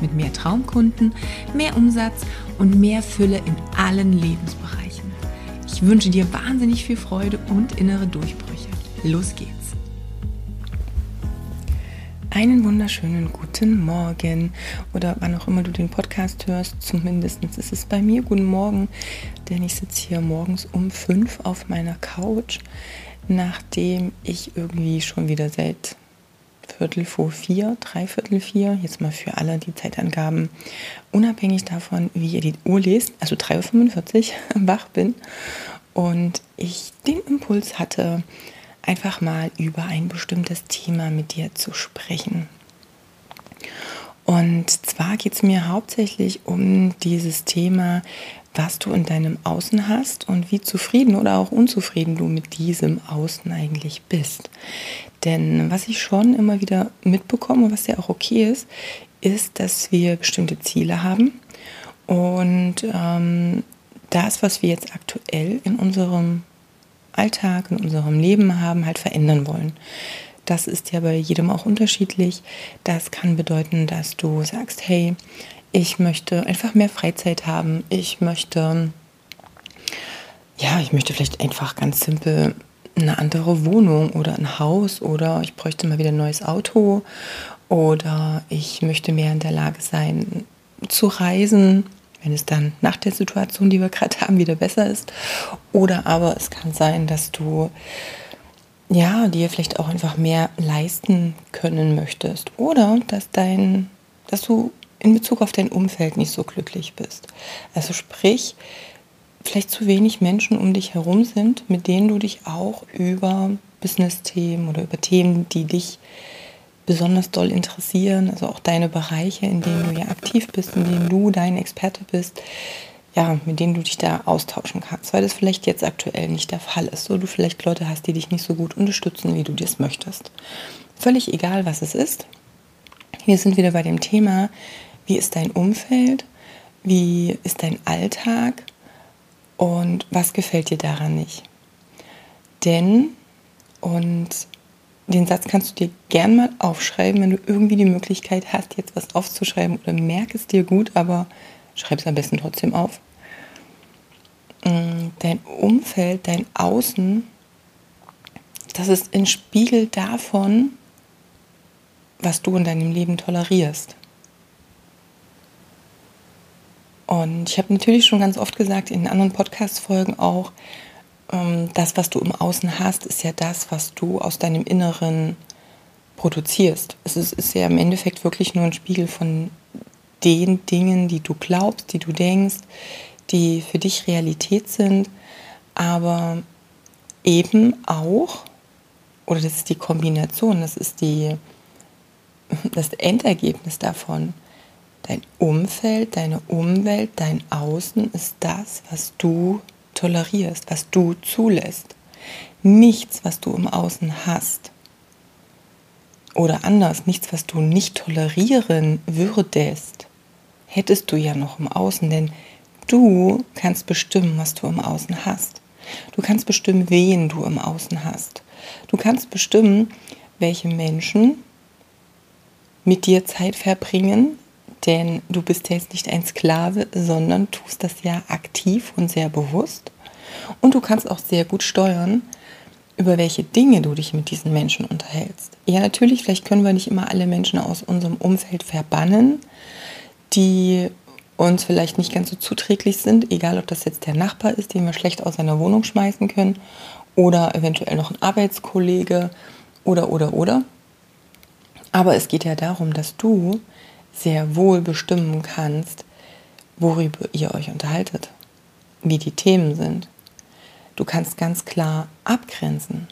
mit mehr Traumkunden, mehr Umsatz und mehr Fülle in allen Lebensbereichen. Ich wünsche dir wahnsinnig viel Freude und innere Durchbrüche. Los geht's! Einen wunderschönen guten Morgen oder wann auch immer du den Podcast hörst, zumindest ist es bei mir guten Morgen, denn ich sitze hier morgens um fünf auf meiner Couch, nachdem ich irgendwie schon wieder seit Viertel vor vier, dreiviertel vier, jetzt mal für alle die Zeitangaben, unabhängig davon, wie ihr die Uhr lest, also 3.45 Uhr wach bin und ich den Impuls hatte, einfach mal über ein bestimmtes Thema mit dir zu sprechen. Und zwar geht es mir hauptsächlich um dieses Thema, was du in deinem Außen hast und wie zufrieden oder auch unzufrieden du mit diesem Außen eigentlich bist. Denn was ich schon immer wieder mitbekomme, was ja auch okay ist, ist, dass wir bestimmte Ziele haben und ähm, das, was wir jetzt aktuell in unserem Alltag, in unserem Leben haben, halt verändern wollen. Das ist ja bei jedem auch unterschiedlich. Das kann bedeuten, dass du sagst, hey, ich möchte einfach mehr Freizeit haben. Ich möchte, ja, ich möchte vielleicht einfach ganz simpel eine andere Wohnung oder ein Haus oder ich bräuchte mal wieder ein neues Auto oder ich möchte mehr in der Lage sein zu reisen, wenn es dann nach der Situation, die wir gerade haben, wieder besser ist. Oder aber es kann sein, dass du ja dir vielleicht auch einfach mehr leisten können möchtest oder dass dein, dass du in Bezug auf dein Umfeld nicht so glücklich bist. Also sprich, vielleicht zu wenig Menschen um dich herum sind, mit denen du dich auch über Business-Themen oder über Themen, die dich besonders doll interessieren, also auch deine Bereiche, in denen du ja aktiv bist, in denen du dein Experte bist, ja, mit denen du dich da austauschen kannst, weil das vielleicht jetzt aktuell nicht der Fall ist, so du vielleicht Leute hast, die dich nicht so gut unterstützen, wie du das möchtest. Völlig egal, was es ist. Wir sind wieder bei dem Thema, wie ist dein Umfeld, wie ist dein Alltag und was gefällt dir daran nicht. Denn, und den Satz kannst du dir gern mal aufschreiben, wenn du irgendwie die Möglichkeit hast, jetzt was aufzuschreiben oder merk es dir gut, aber schreib es am besten trotzdem auf. Mm, dein Umfeld, dein Außen, das ist ein Spiegel davon, was du in deinem Leben tolerierst. Und ich habe natürlich schon ganz oft gesagt, in anderen Podcast-Folgen auch, ähm, das, was du im Außen hast, ist ja das, was du aus deinem Inneren produzierst. Es ist, ist ja im Endeffekt wirklich nur ein Spiegel von den Dingen, die du glaubst, die du denkst, die für dich Realität sind, aber eben auch, oder das ist die Kombination, das ist die, das Endergebnis davon, Dein Umfeld, deine Umwelt, dein Außen ist das, was du tolerierst, was du zulässt. Nichts, was du im Außen hast. Oder anders, nichts, was du nicht tolerieren würdest, hättest du ja noch im Außen, denn du kannst bestimmen, was du im Außen hast. Du kannst bestimmen, wen du im Außen hast. Du kannst bestimmen, welche Menschen mit dir Zeit verbringen, denn du bist ja jetzt nicht ein Sklave, sondern tust das ja aktiv und sehr bewusst. Und du kannst auch sehr gut steuern, über welche Dinge du dich mit diesen Menschen unterhältst. Ja, natürlich, vielleicht können wir nicht immer alle Menschen aus unserem Umfeld verbannen, die uns vielleicht nicht ganz so zuträglich sind, egal ob das jetzt der Nachbar ist, den wir schlecht aus seiner Wohnung schmeißen können, oder eventuell noch ein Arbeitskollege oder oder oder. Aber es geht ja darum, dass du sehr wohl bestimmen kannst, worüber ihr euch unterhaltet, wie die Themen sind. Du kannst ganz klar abgrenzen.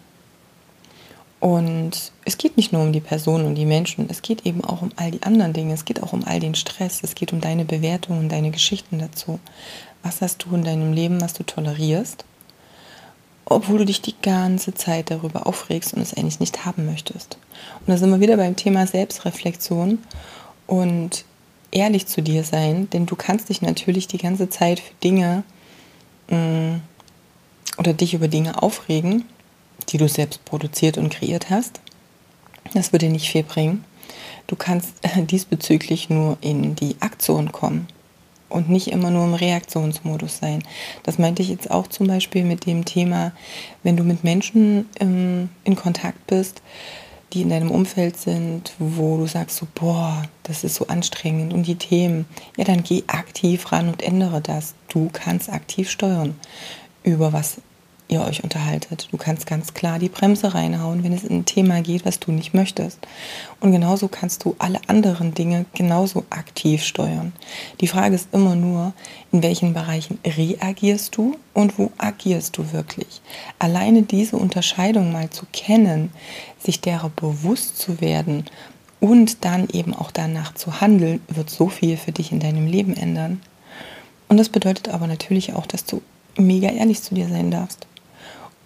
Und es geht nicht nur um die Person und die Menschen, es geht eben auch um all die anderen Dinge. Es geht auch um all den Stress, es geht um deine Bewertungen deine Geschichten dazu. Was hast du in deinem Leben, was du tolerierst, obwohl du dich die ganze Zeit darüber aufregst und es eigentlich nicht haben möchtest. Und da sind wir wieder beim Thema Selbstreflexion und ehrlich zu dir sein, denn du kannst dich natürlich die ganze Zeit für Dinge mh, mm, oder dich über Dinge aufregen, die du selbst produziert und kreiert hast. Das würde nicht viel bringen. Du kannst diesbezüglich nur in die Aktion kommen und nicht immer nur im Reaktionsmodus sein. Das meinte ich jetzt auch zum Beispiel mit dem Thema, wenn du mit Menschen ähm, in Kontakt bist, die in deinem Umfeld sind, wo du sagst so, boah, das ist so anstrengend und die Themen, ja, dann geh aktiv ran und ändere das. Du kannst aktiv steuern über was ihr euch unterhaltet. Du kannst ganz klar die Bremse reinhauen, wenn es in ein Thema geht, was du nicht möchtest. Und genauso kannst du alle anderen Dinge genauso aktiv steuern. Die Frage ist immer nur, in welchen Bereichen reagierst du und wo agierst du wirklich. Alleine diese Unterscheidung mal zu kennen, sich derer bewusst zu werden und dann eben auch danach zu handeln, wird so viel für dich in deinem Leben ändern. Und das bedeutet aber natürlich auch, dass du mega ehrlich zu dir sein darfst.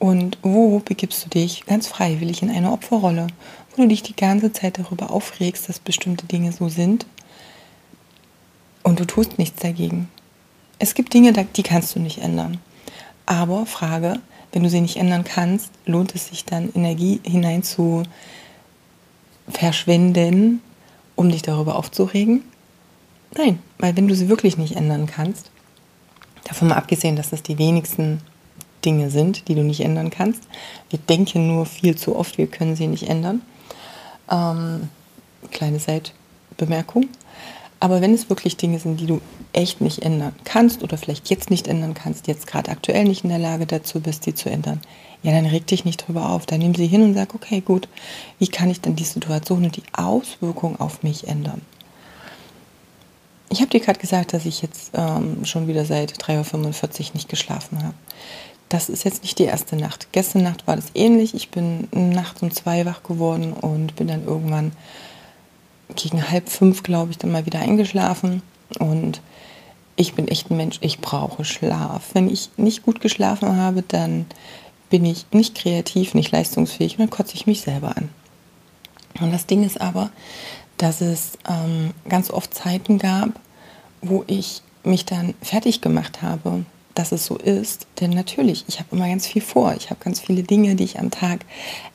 Und wo begibst du dich ganz freiwillig in eine Opferrolle, wo du dich die ganze Zeit darüber aufregst, dass bestimmte Dinge so sind und du tust nichts dagegen. Es gibt Dinge, die kannst du nicht ändern. Aber Frage, wenn du sie nicht ändern kannst, lohnt es sich dann Energie hinein zu verschwenden, um dich darüber aufzuregen? Nein, weil wenn du sie wirklich nicht ändern kannst, davon mal abgesehen, dass es die wenigsten Dinge sind, die du nicht ändern kannst. Wir denken nur viel zu oft, wir können sie nicht ändern. Ähm, kleine Seitbemerkung. Aber wenn es wirklich Dinge sind, die du echt nicht ändern kannst oder vielleicht jetzt nicht ändern kannst, jetzt gerade aktuell nicht in der Lage dazu bist, die zu ändern, ja, dann reg dich nicht drüber auf. Dann nimm sie hin und sag, okay, gut, wie kann ich denn die Situation und die Auswirkung auf mich ändern? Ich habe dir gerade gesagt, dass ich jetzt ähm, schon wieder seit 3.45 Uhr nicht geschlafen habe das ist jetzt nicht die erste Nacht. Gestern Nacht war das ähnlich. Ich bin nachts um zwei wach geworden und bin dann irgendwann gegen halb fünf, glaube ich, dann mal wieder eingeschlafen. Und ich bin echt ein Mensch, ich brauche Schlaf. Wenn ich nicht gut geschlafen habe, dann bin ich nicht kreativ, nicht leistungsfähig und dann kotze ich mich selber an. Und das Ding ist aber, dass es ähm, ganz oft Zeiten gab, wo ich mich dann fertig gemacht habe dass es so ist. Denn natürlich, ich habe immer ganz viel vor. Ich habe ganz viele Dinge, die ich am Tag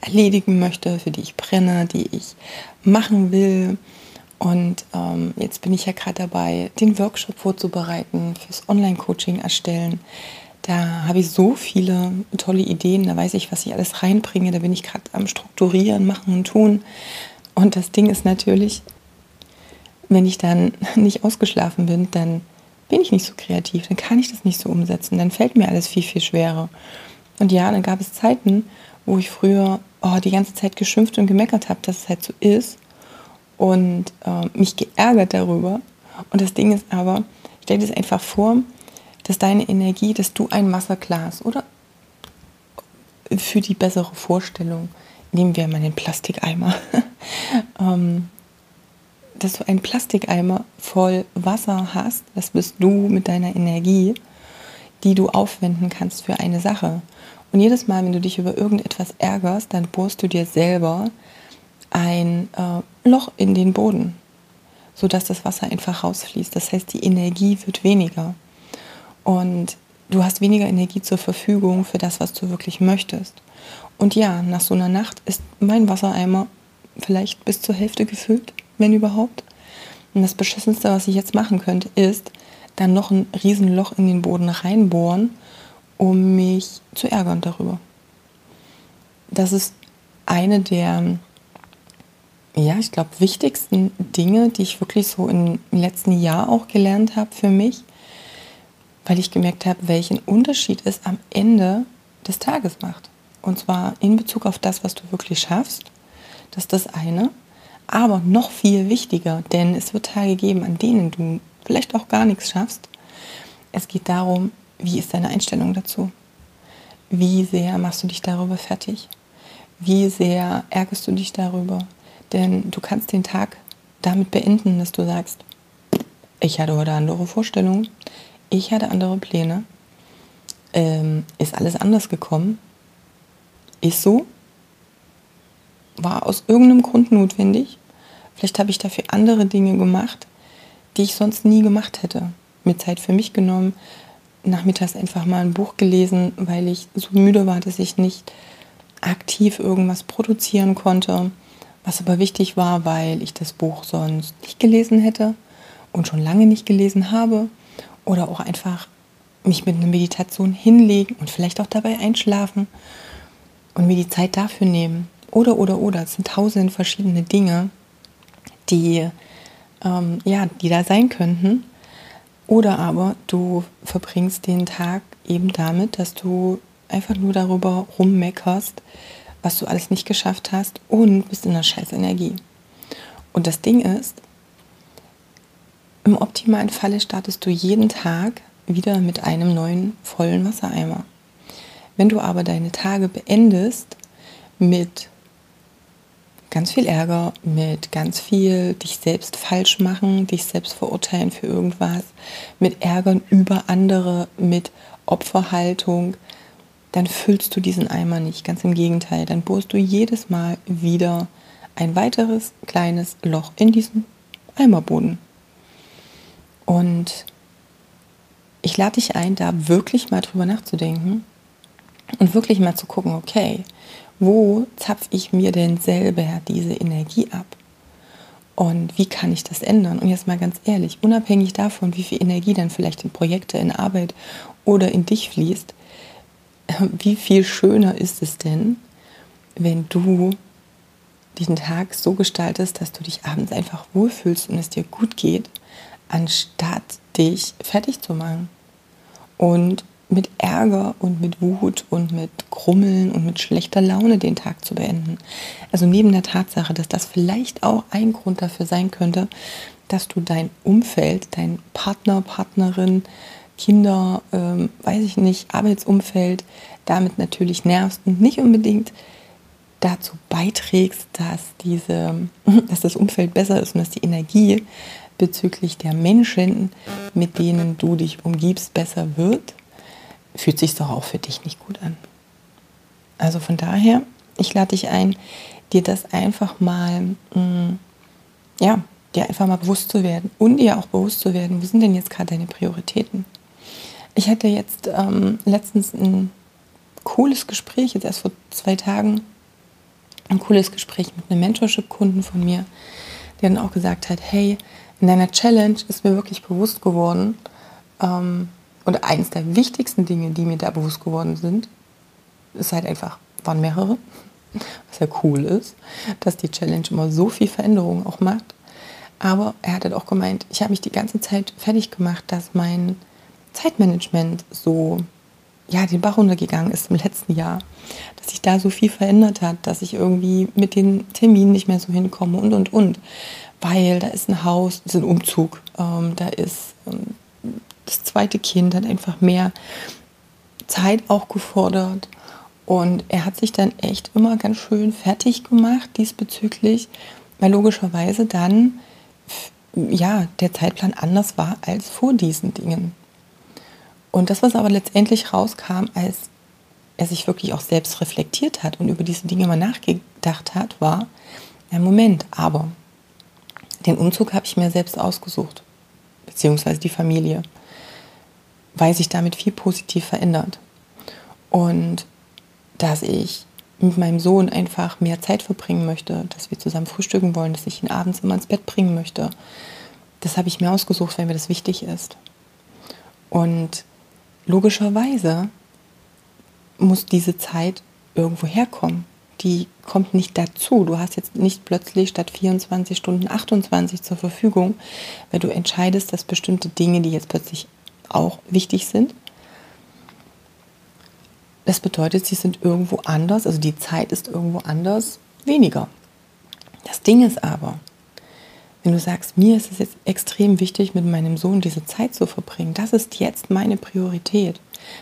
erledigen möchte, für die ich brenne, die ich machen will. Und ähm, jetzt bin ich ja gerade dabei, den Workshop vorzubereiten, fürs Online-Coaching erstellen. Da habe ich so viele tolle Ideen, da weiß ich, was ich alles reinbringe. Da bin ich gerade am Strukturieren, Machen und Tun. Und das Ding ist natürlich, wenn ich dann nicht ausgeschlafen bin, dann bin ich nicht so kreativ, dann kann ich das nicht so umsetzen, dann fällt mir alles viel, viel schwerer. Und ja, dann gab es Zeiten, wo ich früher oh, die ganze Zeit geschimpft und gemeckert habe, dass es halt so ist und äh, mich geärgert darüber. Und das Ding ist aber, stell dir das einfach vor, dass deine Energie, dass du ein Wasserglas oder für die bessere Vorstellung, nehmen wir mal den Plastikeimer, ähm, dass du einen Plastikeimer voll Wasser hast, das bist du mit deiner Energie, die du aufwenden kannst für eine Sache. Und jedes Mal, wenn du dich über irgendetwas ärgerst, dann bohrst du dir selber ein äh, Loch in den Boden, sodass das Wasser einfach rausfließt. Das heißt, die Energie wird weniger. Und du hast weniger Energie zur Verfügung für das, was du wirklich möchtest. Und ja, nach so einer Nacht ist mein Wassereimer vielleicht bis zur Hälfte gefüllt wenn überhaupt. Und das Beschissenste, was ich jetzt machen könnte, ist dann noch ein Riesenloch in den Boden reinbohren, um mich zu ärgern darüber. Das ist eine der, ja, ich glaube, wichtigsten Dinge, die ich wirklich so im letzten Jahr auch gelernt habe für mich, weil ich gemerkt habe, welchen Unterschied es am Ende des Tages macht. Und zwar in Bezug auf das, was du wirklich schaffst. Das ist das eine. Aber noch viel wichtiger, denn es wird Tage geben, an denen du vielleicht auch gar nichts schaffst. Es geht darum, wie ist deine Einstellung dazu? Wie sehr machst du dich darüber fertig? Wie sehr ärgerst du dich darüber? Denn du kannst den Tag damit beenden, dass du sagst, ich hatte heute andere Vorstellungen, ich hatte andere Pläne, ähm, ist alles anders gekommen, ist so, war aus irgendeinem Grund notwendig. Vielleicht habe ich dafür andere Dinge gemacht, die ich sonst nie gemacht hätte. Mir Zeit für mich genommen, nachmittags einfach mal ein Buch gelesen, weil ich so müde war, dass ich nicht aktiv irgendwas produzieren konnte. Was aber wichtig war, weil ich das Buch sonst nicht gelesen hätte und schon lange nicht gelesen habe. Oder auch einfach mich mit einer Meditation hinlegen und vielleicht auch dabei einschlafen und mir die Zeit dafür nehmen. Oder, oder, oder. Es sind tausend verschiedene Dinge, die, ähm, ja, die da sein könnten. Oder aber du verbringst den Tag eben damit, dass du einfach nur darüber rummeckerst, was du alles nicht geschafft hast und bist in der scheiß Energie. Und das Ding ist, im optimalen Falle startest du jeden Tag wieder mit einem neuen vollen Wassereimer. Wenn du aber deine Tage beendest mit ganz viel Ärger, mit ganz viel dich selbst falsch machen, dich selbst verurteilen für irgendwas, mit Ärgern über andere, mit Opferhaltung, dann füllst du diesen Eimer nicht. Ganz im Gegenteil, dann bohrst du jedes Mal wieder ein weiteres kleines Loch in diesen Eimerboden. Und ich lade dich ein, da wirklich mal drüber nachzudenken und wirklich mal zu gucken, okay, wo zapfe ich mir denn selber diese Energie ab? Und wie kann ich das ändern? Und jetzt mal ganz ehrlich, unabhängig davon, wie viel Energie dann vielleicht in Projekte, in Arbeit oder in dich fließt, wie viel schöner ist es denn, wenn du diesen Tag so gestaltest, dass du dich abends einfach wohlfühlst und es dir gut geht, anstatt dich fertig zu machen und mit Ärger und mit Wut und mit Grummeln und mit schlechter Laune den Tag zu beenden. Also neben der Tatsache, dass das vielleicht auch ein Grund dafür sein könnte, dass du dein Umfeld, dein Partner, Partnerin, Kinder, ähm, weiß ich nicht, Arbeitsumfeld damit natürlich nervst und nicht unbedingt dazu beiträgst, dass, diese, dass das Umfeld besser ist und dass die Energie bezüglich der Menschen, mit denen du dich umgibst, besser wird, fühlt sich doch auch für dich nicht gut an. Also von daher, ich lade dich ein, dir das einfach mal, mh, mm, ja, dir einfach mal bewusst zu werden und dir auch bewusst zu werden, wo sind denn jetzt gerade deine Prioritäten? Ich hatte jetzt ähm, letztens ein cooles Gespräch, jetzt erst vor zwei Tagen, ein cooles Gespräch mit einem Mentorship-Kunden von mir, der dann auch gesagt hat, hey, in deiner Challenge ist mir wirklich bewusst geworden, ähm, und eines der wichtigsten Dinge, die mir da bewusst geworden sind, ist halt einfach, waren mehrere, was ja cool ist, dass die Challenge immer so viel Veränderung auch macht. Aber er hat halt auch gemeint, ich habe mich die ganze Zeit fertig gemacht, dass mein Zeitmanagement so ja, den Bach runtergegangen ist im letzten Jahr, dass sich da so viel verändert hat, dass ich irgendwie mit den Terminen nicht mehr so hinkomme und und und, weil da ist ein Haus, das ist ein Umzug, ähm, da ist ähm, das zweite Kind hat einfach mehr Zeit auch gefordert und er hat sich dann echt immer ganz schön fertig gemacht diesbezüglich, weil logischerweise dann ja der Zeitplan anders war als vor diesen Dingen. Und das, was aber letztendlich rauskam, als er sich wirklich auch selbst reflektiert hat und über diese Dinge mal nachgedacht hat, war, ja Moment, aber den Umzug habe ich mir selbst ausgesucht, beziehungsweise die Familie, weil sich damit viel positiv verändert. Und dass ich mit meinem Sohn einfach mehr Zeit verbringen möchte, dass wir zusammen frühstücken wollen, dass ich ihn abends immer ins Bett bringen möchte, das habe ich mir ausgesucht, weil mir das wichtig ist. Und logischerweise muss diese Zeit irgendwo herkommen. Die kommt nicht dazu. Du hast jetzt nicht plötzlich statt 24 Stunden 28 zur Verfügung, weil du entscheidest, dass bestimmte Dinge, die jetzt plötzlich auch wichtig sind, das bedeutet, sie sind irgendwo anders, also die Zeit ist irgendwo anders weniger. Das Ding ist aber, wenn du sagst, mir ist es jetzt extrem wichtig, mit meinem Sohn diese Zeit zu verbringen, das ist jetzt meine Priorität,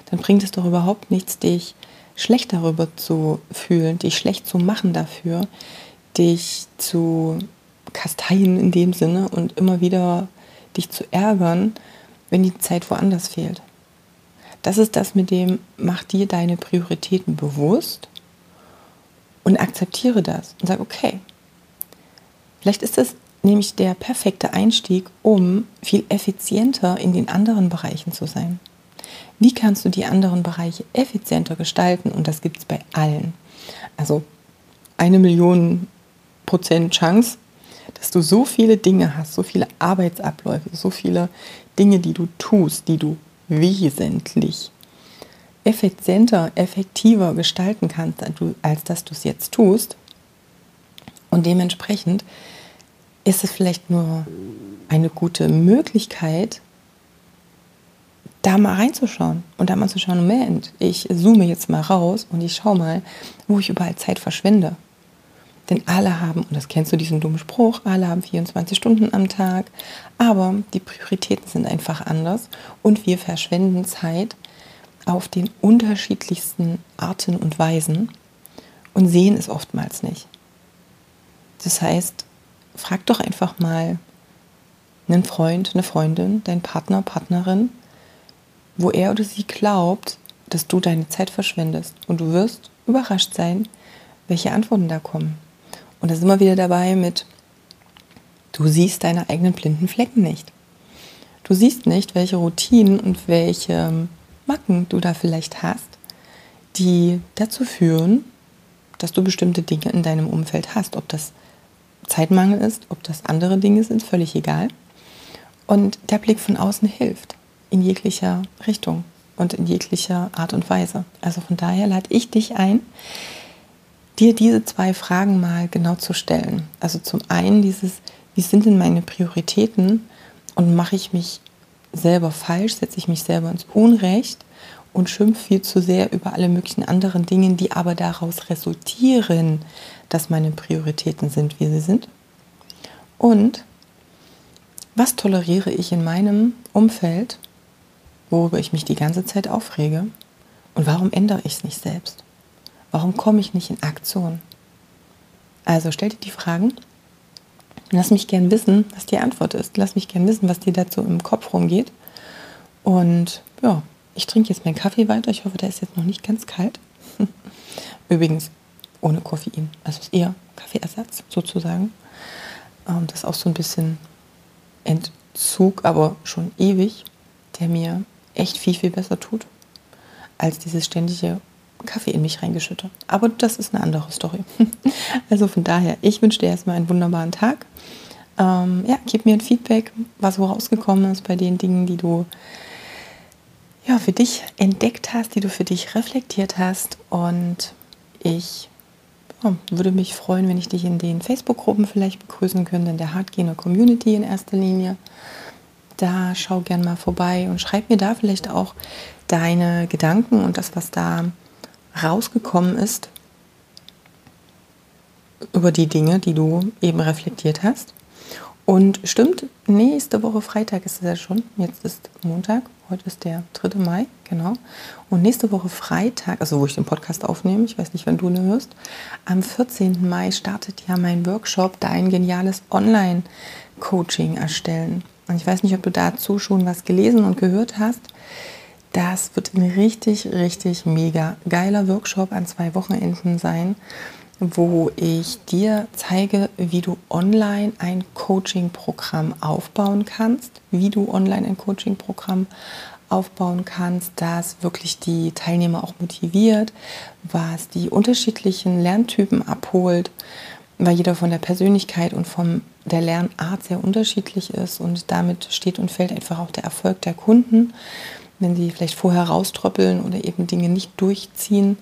dann bringt es doch überhaupt nichts, dich schlecht darüber zu fühlen, dich schlecht zu machen dafür, dich zu kasteien in dem Sinne und immer wieder dich zu ärgern, wenn die Zeit woanders fehlt. Das ist das mit dem, mach dir deine Prioritäten bewusst und akzeptiere das und sag, okay, vielleicht ist das nämlich der perfekte Einstieg, um viel effizienter in den anderen Bereichen zu sein. Wie kannst du die anderen Bereiche effizienter gestalten? Und das gibt es bei allen. Also eine Million Prozent Chance, dass du so viele Dinge hast, so viele Arbeitsabläufe, so viele Dinge, die du tust, die du wesentlich effizienter, effektiver gestalten kannst, als dass du es jetzt tust. Und dementsprechend ist es vielleicht nur eine gute Möglichkeit, da mal reinzuschauen und da mal zu schauen, Moment, ich zoome jetzt mal raus und ich schaue mal, wo ich überall Zeit verschwende. Denn alle haben, und das kennst du diesen dummen Spruch, alle haben 24 Stunden am Tag, aber die Prioritäten sind einfach anders und wir verschwenden Zeit auf den unterschiedlichsten Arten und Weisen und sehen es oftmals nicht. Das heißt, frag doch einfach mal einen Freund, eine Freundin, deinen Partner, Partnerin, wo er oder sie glaubt, dass du deine Zeit verschwendest. Und du wirst überrascht sein, welche Antworten da kommen. Und da sind wir wieder dabei mit, du siehst deine eigenen blinden Flecken nicht. Du siehst nicht, welche Routinen und welche Macken du da vielleicht hast, die dazu führen, dass du bestimmte Dinge in deinem Umfeld hast. Ob das Zeitmangel ist, ob das andere Dinge sind, völlig egal. Und der Blick von außen hilft in jeglicher Richtung und in jeglicher Art und Weise. Also von daher lade ich dich ein, dir diese zwei Fragen mal genau zu stellen. Also zum einen dieses, wie sind denn meine Prioritäten und mache ich mich selber falsch, setze ich mich selber ins Unrecht und schimpfe viel zu sehr über alle möglichen anderen Dinge, die aber daraus resultieren, dass meine Prioritäten sind, wie sie sind. Und was toleriere ich in meinem Umfeld, worüber ich mich die ganze Zeit aufrege? Und warum ändere ich es nicht selbst? Warum komme ich nicht in Aktion? Also stell dir die Fragen. Lass mich gern wissen, was die Antwort ist. Lass mich gern wissen, was dir dazu im Kopf rumgeht. Und ja, ich trinke jetzt meinen Kaffee weiter. Ich hoffe, der ist jetzt noch nicht ganz kalt. Übrigens ohne Koffein. Also ist eher Kaffeeersatz sozusagen. Ähm, das ist auch so ein bisschen Entzug, aber schon ewig, der mir echt viel, viel besser tut, als dieses ständige Kaffee in mich reingeschüttet. Aber das ist eine andere Story. also von daher, ich wünsche dir erstmal einen wunderbaren Tag. Ähm, ja, gib mir ein Feedback, was wo rausgekommen ist bei den Dingen, die du ja, für dich entdeckt hast, die du für dich reflektiert hast. Und ich ja, würde mich freuen, wenn ich dich in den Facebook-Gruppen vielleicht begrüßen könnte, in der Hardgainer Community in erster Linie. Da schau gern mal vorbei und schreib mir da vielleicht auch deine Gedanken und das, was da rausgekommen ist über die Dinge, die du eben reflektiert hast. Und stimmt, nächste Woche Freitag ist es ja schon. Jetzt ist Montag, heute ist der 3. Mai, genau. Und nächste Woche Freitag, also wo ich den Podcast aufnehme, ich weiß nicht, wann du ihn hörst, am 14. Mai startet ja mein Workshop, dein geniales Online-Coaching erstellen. Und ich weiß nicht, ob du dazu schon was gelesen und gehört hast. Das wird ein richtig, richtig mega geiler Workshop an zwei Wochenenden sein wo ich dir zeige, wie du online ein Coaching-Programm aufbauen kannst, wie du online ein Coaching-Programm aufbauen kannst, das wirklich die Teilnehmer auch motiviert, was die unterschiedlichen Lerntypen abholt, weil jeder von der Persönlichkeit und von der Lernart sehr unterschiedlich ist und damit steht und fällt einfach auch der Erfolg der Kunden, wenn sie vielleicht vorher rauströppeln oder eben Dinge nicht durchziehen,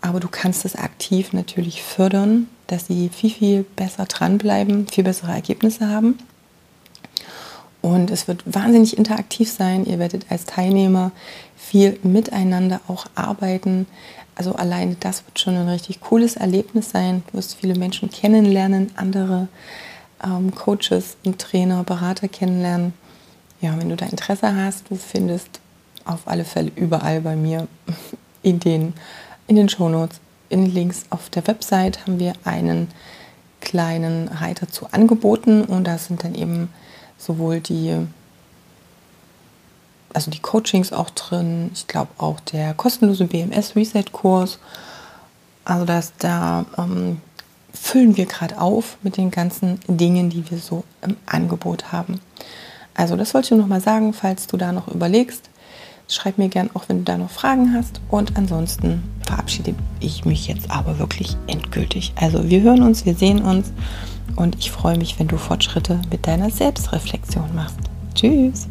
aber du kannst es aktiv natürlich fördern, dass sie viel, viel besser dranbleiben, viel bessere Ergebnisse haben. Und es wird wahnsinnig interaktiv sein. Ihr werdet als Teilnehmer viel miteinander auch arbeiten. Also alleine das wird schon ein richtig cooles Erlebnis sein. Du wirst viele Menschen kennenlernen, andere ähm, Coaches und Trainer, Berater kennenlernen. Ja, wenn du da Interesse hast, du findest auf alle Fälle überall bei mir in den in den Shownotes, in Links auf der Website haben wir einen kleinen Reiter zu Angeboten und da sind dann eben sowohl die also die Coachings auch drin, ich glaube auch der kostenlose BMS Reset Kurs. Also dass da ähm, füllen wir gerade auf mit den ganzen Dingen, die wir so im Angebot haben. Also das wollte ich noch mal sagen, falls du da noch überlegst. Schreib mir gern auch, wenn du da noch Fragen hast. Und ansonsten verabschiede ich mich jetzt aber wirklich endgültig. Also wir hören uns, wir sehen uns und ich freue mich, wenn du Fortschritte mit deiner Selbstreflexion machst. Tschüss!